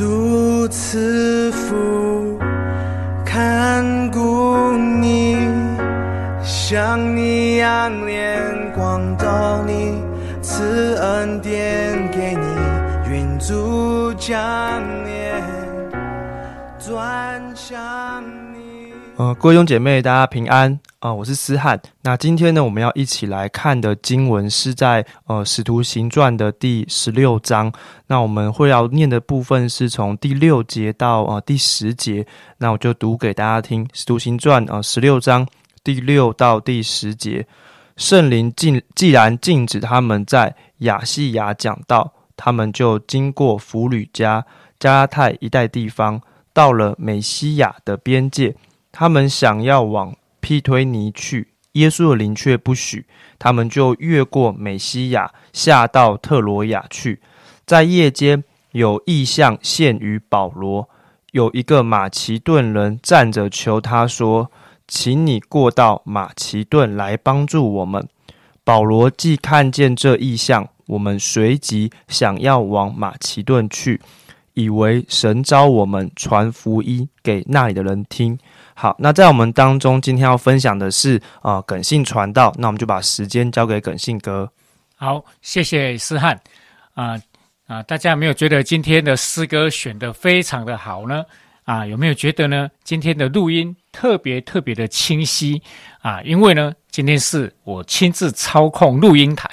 愿主赐福看顾你，向你仰脸光照你，赐恩典给你，愿主将脸转向你。呃，各位弟兄姐妹，大家平安啊、我是思翰。那今天呢，我们要一起来看的经文是在呃《使徒行传》的第十六章。那我们会要念的部分是从第六节到呃第十节。那我就读给大家听，《使徒行传》呃十六章第六到第十节。圣灵禁既然禁止他们在亚细亚讲道，他们就经过弗吕加、加拉太一带地方，到了美西亚的边界。他们想要往劈推尼去，耶稣的灵却不许，他们就越过美西亚，下到特罗亚去。在夜间有异象现于保罗，有一个马其顿人站着求他说：“请你过到马其顿来帮助我们。”保罗既看见这异象，我们随即想要往马其顿去，以为神召我们传福音给那里的人听。好，那在我们当中，今天要分享的是啊、耿信传道，那我们就把时间交给耿信哥。好，谢谢思翰啊啊！大家有没有觉得今天的诗歌选的非常的好呢？啊，有没有觉得呢？今天的录音特别特别的清晰啊？因为呢，今天是我亲自操控录音台，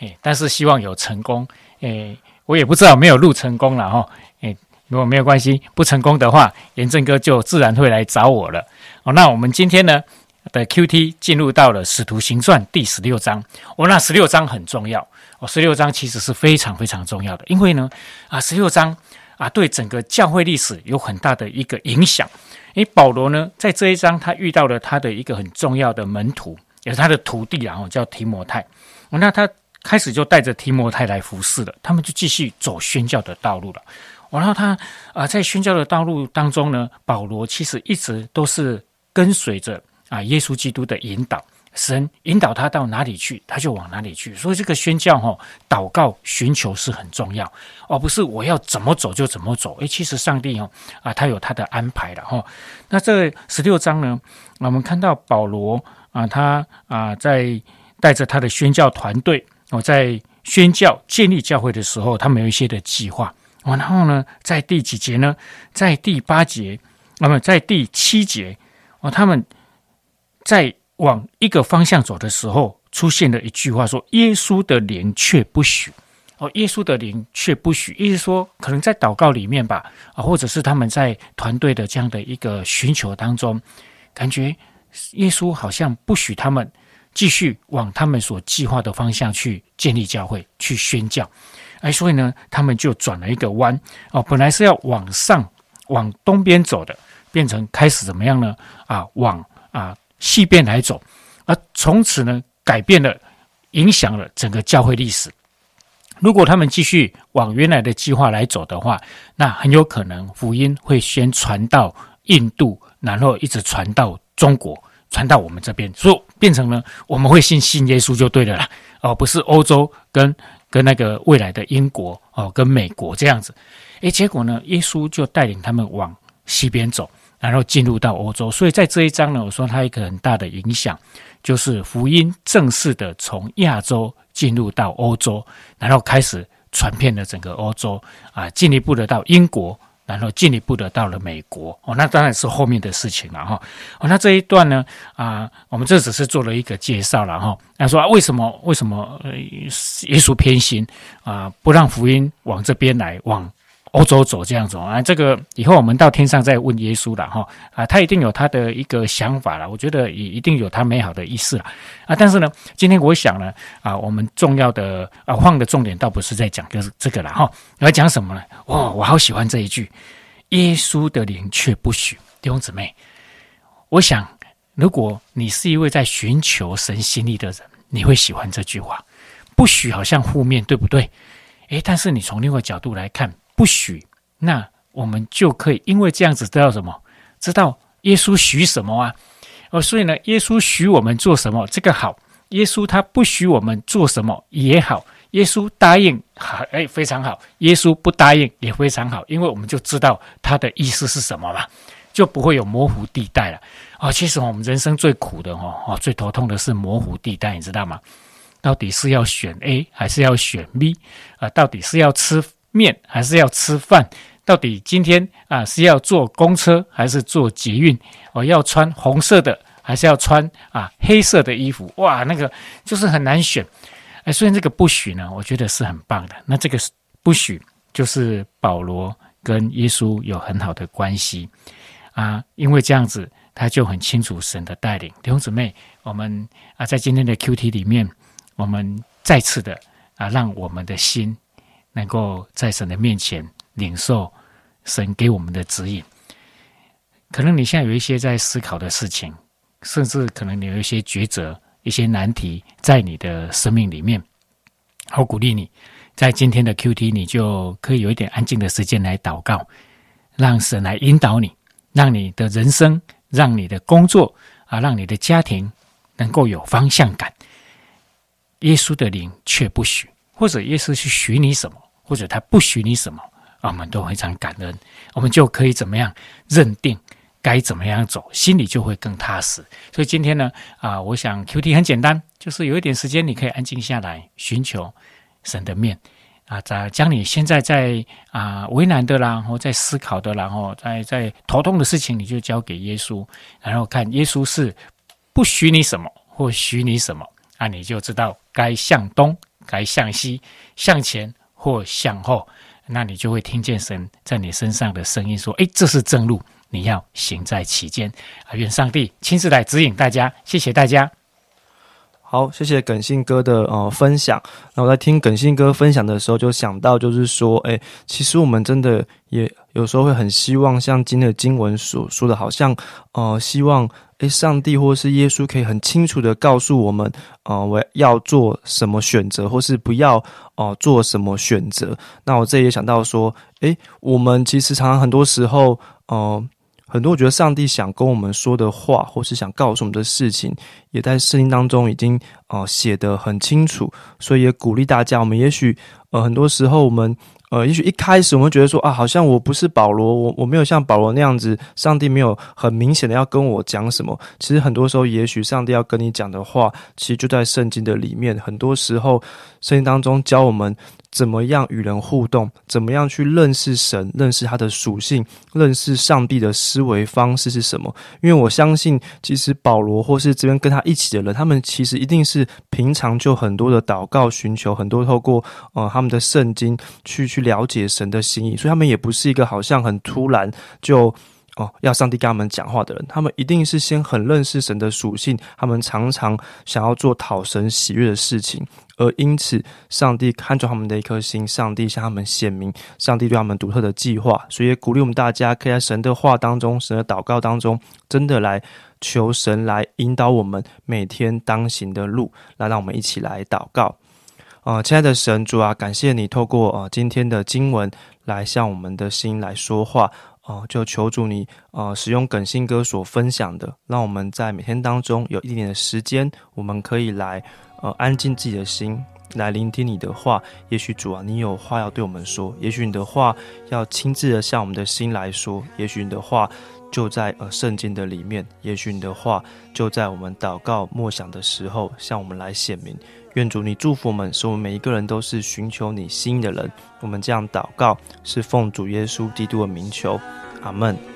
哎，但是希望有成功，哎，我也不知道有没有录成功了哈，如果没有关系，不成功的话，严正哥就自然会来找我了。哦，那我们今天呢的 QT 进入到了《使徒行传》第十六章。哦，那十六章很重要。哦，十六章其实是非常非常重要的，因为呢，啊，十六章啊，对整个教会历史有很大的一个影响。因为保罗呢，在这一章他遇到了他的一个很重要的门徒，也是他的徒弟啊，哦叫提摩太。那他开始就带着提摩太来服侍了，他们就继续走宣教的道路了。然后他啊，在宣教的道路当中呢，保罗其实一直都是跟随着啊耶稣基督的引导，神引导他到哪里去，他就往哪里去。所以这个宣教哈、祷告、寻求是很重要，而不是我要怎么走就怎么走。诶，其实上帝哦啊，他有他的安排了哈、那这十六章呢，我们看到保罗啊，他啊在带着他的宣教团队哦，在宣教建立教会的时候，他们有一些的计划。然后呢，在第几节呢？在第八节，那么在第七节，哦，他们在往一个方向走的时候，出现了一句话说：“耶稣的灵却不许。”哦，耶稣的灵却不许，意思说，可能在祷告里面吧，啊，或者是他们在团队的这样的一个寻求当中，感觉耶稣好像不许他们继续往他们所计划的方向去建立教会、去宣教。哎，所以呢，他们就转了一个弯哦，本来是要往上往东边走的，变成开始怎么样呢？啊，往啊西边来走，而从此呢，改变了，影响了整个教会历史。如果他们继续往原来的计划来走的话，那很有可能福音会先传到印度，然后一直传到中国，传到我们这边，所以变成了我们会信信耶稣就对了啦，而、不是欧洲跟跟那个未来的英国哦，跟美国这样子。诶，结果呢，耶稣就带领他们往西边走，然后进入到欧洲。所以在这一章呢，我说它一个很大的影响，就是福音正式的从亚洲进入到欧洲，然后开始传遍了整个欧洲啊，进一步的到英国。然后进一步的到了美国哦，那当然是后面的事情了哈。哦，那这一段呢啊，我们这只是做了一个介绍了哈。那说、为什么为什么呃耶稣偏心啊，不让福音往这边来，往欧洲走这样子啊？这个以后我们到天上再问耶稣了哈啊，他一定有他的一个想法了。我觉得也一定有他美好的意思了啊。但是呢，今天我想呢啊，我们重要的啊放的重点倒不是在讲就是这个了哈。要讲什么呢？哇，我好喜欢这一句。耶稣的灵却不许，弟兄姊妹，我想，如果你是一位在寻求神心意的人，你会喜欢这句话。不许好像负面，对不对？诶，但是你从另外一个角度来看，不许，那我们就可以因为这样子知道什么？知道耶稣许什么啊？哦，所以呢，耶稣许我们做什么，这个好；耶稣他不许我们做什么也好。耶稣答应，好，哎，非常好；耶稣不答应也非常好，因为我们就知道他的意思是什么嘛，就不会有模糊地带了。哦，其实我们人生最苦的哦，哦，最头痛的是模糊地带，你知道吗？到底是要选 A 还是要选 B 啊？到底是要吃面还是要吃饭？到底今天啊是要坐公车还是坐捷运？我要穿红色的还是要穿啊黑色的衣服？哇，那个就是很难选。哎，所以这个不许呢，我觉得是很棒的。那这个不许就是保罗跟耶稣有很好的关系啊，因为这样子他就很清楚神的带领。弟兄姊妹，我们啊在今天的 Q T 里面。我们再次的啊，让我们的心能够在神的面前领受神给我们的指引。可能你现在有一些在思考的事情，甚至可能你有一些抉择、一些难题在你的生命里面。我鼓励你在今天的 Q T，你就可以有一点安静的时间来祷告，让神来引导你，让你的人生、让你的工作啊，让你的家庭能够有方向感。耶稣的灵却不许，或者耶稣去许你什么，或者他不许你什么，我们都非常感恩，我们就可以怎么样认定该怎么样走，心里就会更踏实。所以今天呢，啊，我想 Q T 很简单，就是有一点时间，你可以安静下来，寻求神的面啊，在将你现在在啊为难的啦，或在思考的，然后在在头痛的事情，你就交给耶稣，然后看耶稣是不许你什么，或许你什么。那你就知道该向东，该向西，向前或向后，那你就会听见神在你身上的声音说：“哎，这是正路，你要行在其间。”啊，愿上帝亲自来指引大家。谢谢大家。好，谢谢耿信哥的呃分享。那我在听耿信哥分享的时候，就想到就是说，哎，其实我们真的也有时候会很希望，像今天的经文所说的，好像呃，希望。诶，上帝或是耶稣可以很清楚的告诉我们，呃，我要做什么选择，或是不要哦做什么选择。那我这也想到说，诶，我们其实常常很多时候，呃，很多我觉得上帝想跟我们说的话，或是想告诉我们的事情，也在圣经当中已经呃写得很清楚。所以也鼓励大家，我们也许呃很多时候我们。呃，也许一开始我们觉得说啊，好像我不是保罗，我我没有像保罗那样子，上帝没有很明显的要跟我讲什么。其实很多时候，也许上帝要跟你讲的话，其实就在圣经的里面。很多时候，圣经当中教我们。怎么样与人互动？怎么样去认识神？认识他的属性？认识上帝的思维方式是什么？因为我相信，其实保罗或是这边跟他一起的人，他们其实一定是平常就很多的祷告、寻求，很多透过呃他们的圣经去去了解神的心意，所以他们也不是一个好像很突然就。哦，要上帝跟他们讲话的人，他们一定是先很认识神的属性，他们常常想要做讨神喜悦的事情，而因此上帝看中他们的一颗心，上帝向他们显明，上帝对他们独特的计划，所以鼓励我们大家可以在神的话当中、神的祷告当中，真的来求神来引导我们每天当行的路，来让我们一起来祷告。啊，亲爱的神主啊，感谢你透过啊今天的经文来向我们的心来说话。哦，就求主你，呃，使用耿信哥所分享的，让我们在每天当中有一点点的时间，我们可以来，呃，安静自己的心，来聆听你的话。也许主啊，你有话要对我们说；也许你的话要亲自的向我们的心来说；也许你的话就在呃圣经的里面；也许你的话就在我们祷告默想的时候向我们来显明。愿主你祝福我们，使我们每一个人都是寻求你心的人。我们这样祷告，是奉主耶稣基督的名求，阿门。